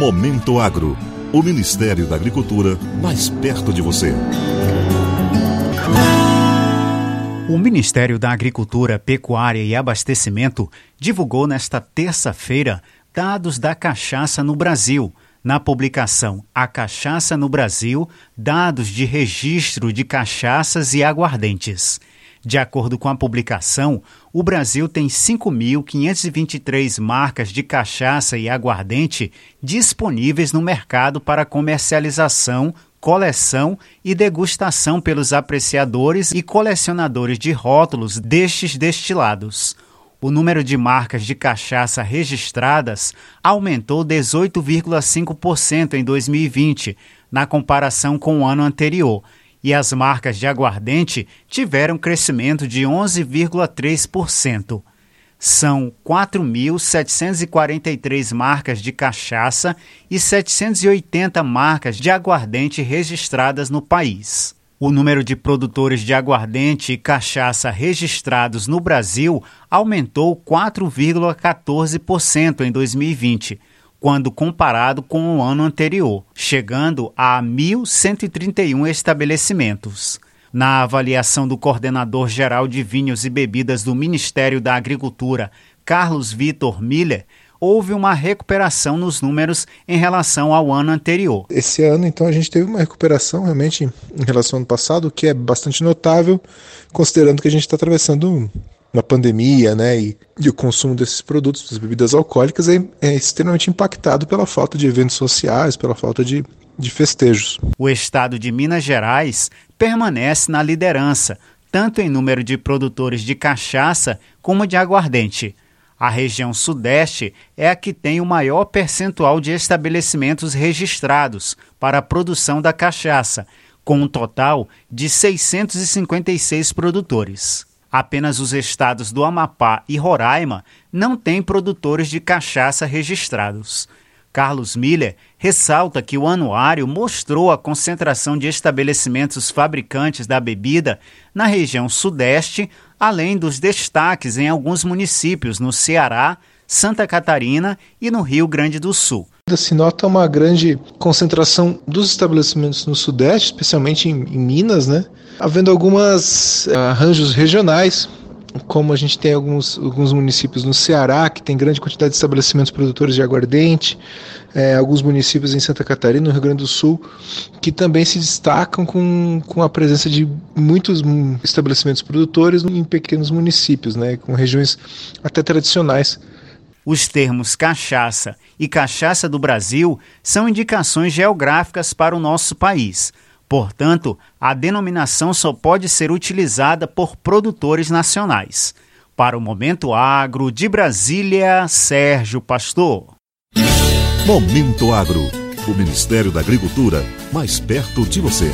Momento Agro. O Ministério da Agricultura mais perto de você. O Ministério da Agricultura, Pecuária e Abastecimento divulgou nesta terça-feira dados da cachaça no Brasil. Na publicação A Cachaça no Brasil, dados de registro de cachaças e aguardentes. De acordo com a publicação, o Brasil tem 5.523 marcas de cachaça e aguardente disponíveis no mercado para comercialização, coleção e degustação pelos apreciadores e colecionadores de rótulos destes destilados. O número de marcas de cachaça registradas aumentou 18,5% em 2020, na comparação com o ano anterior e as marcas de aguardente tiveram crescimento de 11,3%. São 4.743 marcas de cachaça e 780 marcas de aguardente registradas no país. O número de produtores de aguardente e cachaça registrados no Brasil aumentou 4,14% em 2020 quando comparado com o ano anterior, chegando a 1.131 estabelecimentos. Na avaliação do coordenador geral de vinhos e bebidas do Ministério da Agricultura, Carlos Vitor Miller, houve uma recuperação nos números em relação ao ano anterior. Esse ano, então, a gente teve uma recuperação realmente em relação ao ano passado, o que é bastante notável, considerando que a gente está atravessando na pandemia, né, e, e, o consumo desses produtos, das bebidas alcoólicas, é, é, extremamente impactado pela falta de eventos sociais, pela falta de, de festejos. O estado de Minas Gerais permanece na liderança, tanto em número de produtores de cachaça como de aguardente. A região Sudeste é a que tem o maior percentual de estabelecimentos registrados para a produção da cachaça, com um total de 656 produtores. Apenas os estados do Amapá e Roraima não têm produtores de cachaça registrados. Carlos Miller ressalta que o anuário mostrou a concentração de estabelecimentos fabricantes da bebida na região Sudeste, além dos destaques em alguns municípios no Ceará, Santa Catarina e no Rio Grande do Sul. Se nota uma grande concentração dos estabelecimentos no Sudeste, especialmente em, em Minas, né? havendo alguns uh, arranjos regionais, como a gente tem alguns, alguns municípios no Ceará, que tem grande quantidade de estabelecimentos produtores de aguardente, é, alguns municípios em Santa Catarina, no Rio Grande do Sul, que também se destacam com, com a presença de muitos estabelecimentos produtores em pequenos municípios, né, com regiões até tradicionais. Os termos cachaça e cachaça do Brasil são indicações geográficas para o nosso país Portanto, a denominação só pode ser utilizada por produtores nacionais. Para o Momento Agro de Brasília, Sérgio Pastor. Momento Agro. O Ministério da Agricultura mais perto de você.